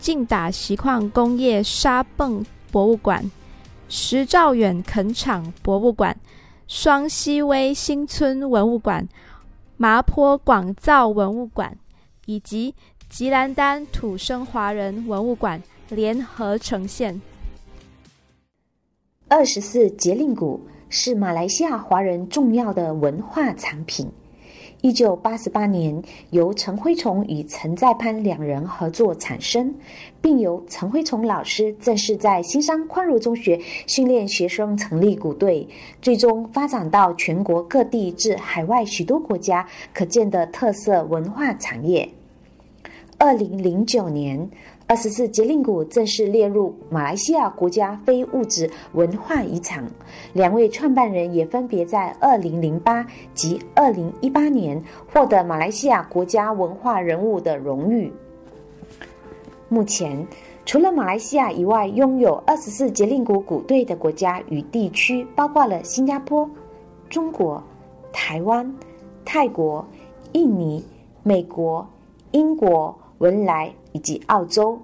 劲打锡矿工业沙泵博物馆、石兆远垦场博物馆、双溪威新村文物馆、麻坡广造文物馆以及吉兰丹土生华人文物馆联合呈现。二十四节令鼓是马来西亚华人重要的文化产品。一九八十八年，由陈辉崇与陈在攀两人合作产生，并由陈辉崇老师正式在新山宽如中学训练学生，成立鼓队，最终发展到全国各地至海外许多国家，可见的特色文化产业。二零零九年。二十四节令鼓正式列入马来西亚国家非物质文化遗产。两位创办人也分别在二零零八及二零一八年获得马来西亚国家文化人物的荣誉。目前，除了马来西亚以外，拥有二十四节令鼓鼓队的国家与地区包括了新加坡、中国、台湾、泰国、印尼、美国、英国、文莱。以及澳洲，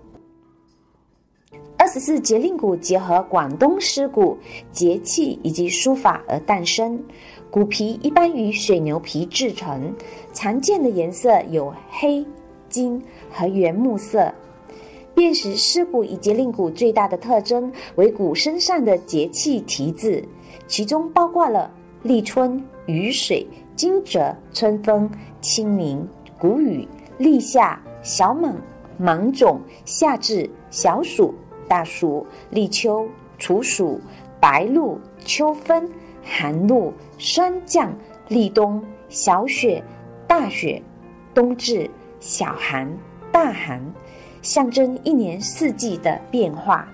二十四节令鼓结合广东诗鼓、节气以及书法而诞生。鼓皮一般以水牛皮制成，常见的颜色有黑、金和原木色。辨识诗鼓以及令鼓最大的特征为鼓身上的节气题字，其中包括了立春、雨水、惊蛰、春风、清明、谷雨、立夏、小满。芒种、夏至、小暑、大暑、立秋、处暑、白露、秋分、寒露、霜降、立冬、小雪、大雪、冬至、小寒、大寒，象征一年四季的变化。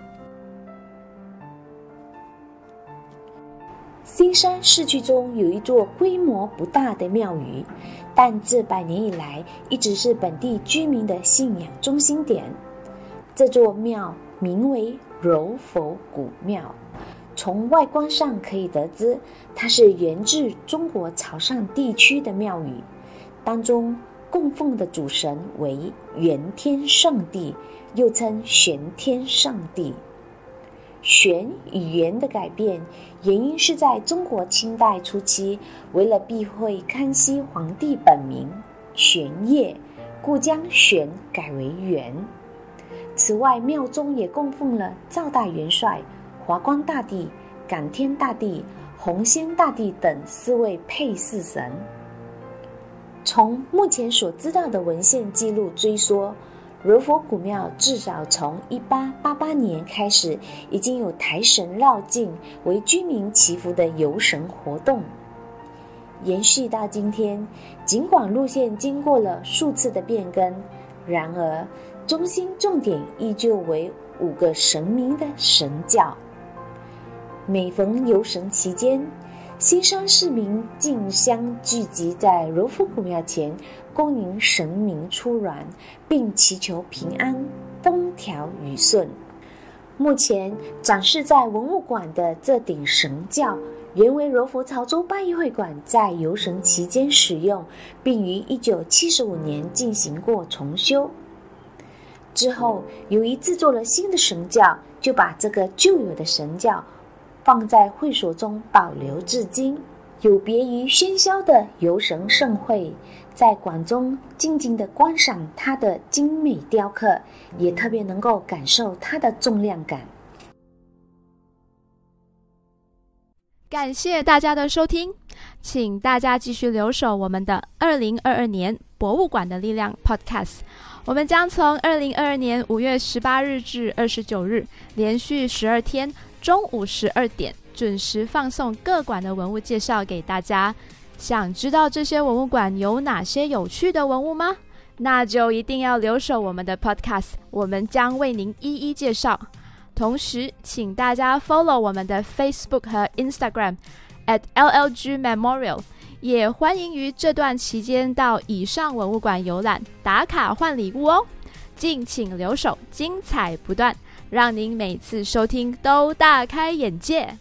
新山市区中有一座规模不大的庙宇。但自百年以来，一直是本地居民的信仰中心点。这座庙名为柔佛古庙，从外观上可以得知，它是源自中国潮汕地区的庙宇。当中供奉的主神为元天上帝，又称玄天上帝。玄与元的改变，原因是在中国清代初期，为了避讳康熙皇帝本名玄烨，故将玄改为元。此外，庙中也供奉了赵大元帅、华光大帝、感天大帝、洪仙大帝等四位配祀神。从目前所知道的文献记录追溯。柔佛古庙至少从一八八八年开始，已经有抬神绕境为居民祈福的游神活动，延续到今天。尽管路线经过了数次的变更，然而中心重点依旧为五个神明的神教。每逢游神期间，新山市民竞相聚集在柔佛古庙前。恭迎神明出銮，并祈求平安、风调雨顺。目前展示在文物馆的这顶神轿，原为柔佛潮州八义会馆在游神期间使用，并于一九七十五年进行过重修。之后，由于制作了新的神轿，就把这个旧有的神轿放在会所中保留至今。有别于喧嚣的游神盛会。在馆中静静的观赏它的精美雕刻，也特别能够感受它的重量感。感谢大家的收听，请大家继续留守我们的二零二二年博物馆的力量 Podcast。我们将从二零二二年五月十八日至二十九日，连续十二天中午十二点准时放送各馆的文物介绍给大家。想知道这些文物馆有哪些有趣的文物吗？那就一定要留守我们的 Podcast，我们将为您一一介绍。同时，请大家 follow 我们的 Facebook 和 Instagram at LLG Memorial，也欢迎于这段期间到以上文物馆游览打卡换礼物哦。敬请留守，精彩不断，让您每次收听都大开眼界。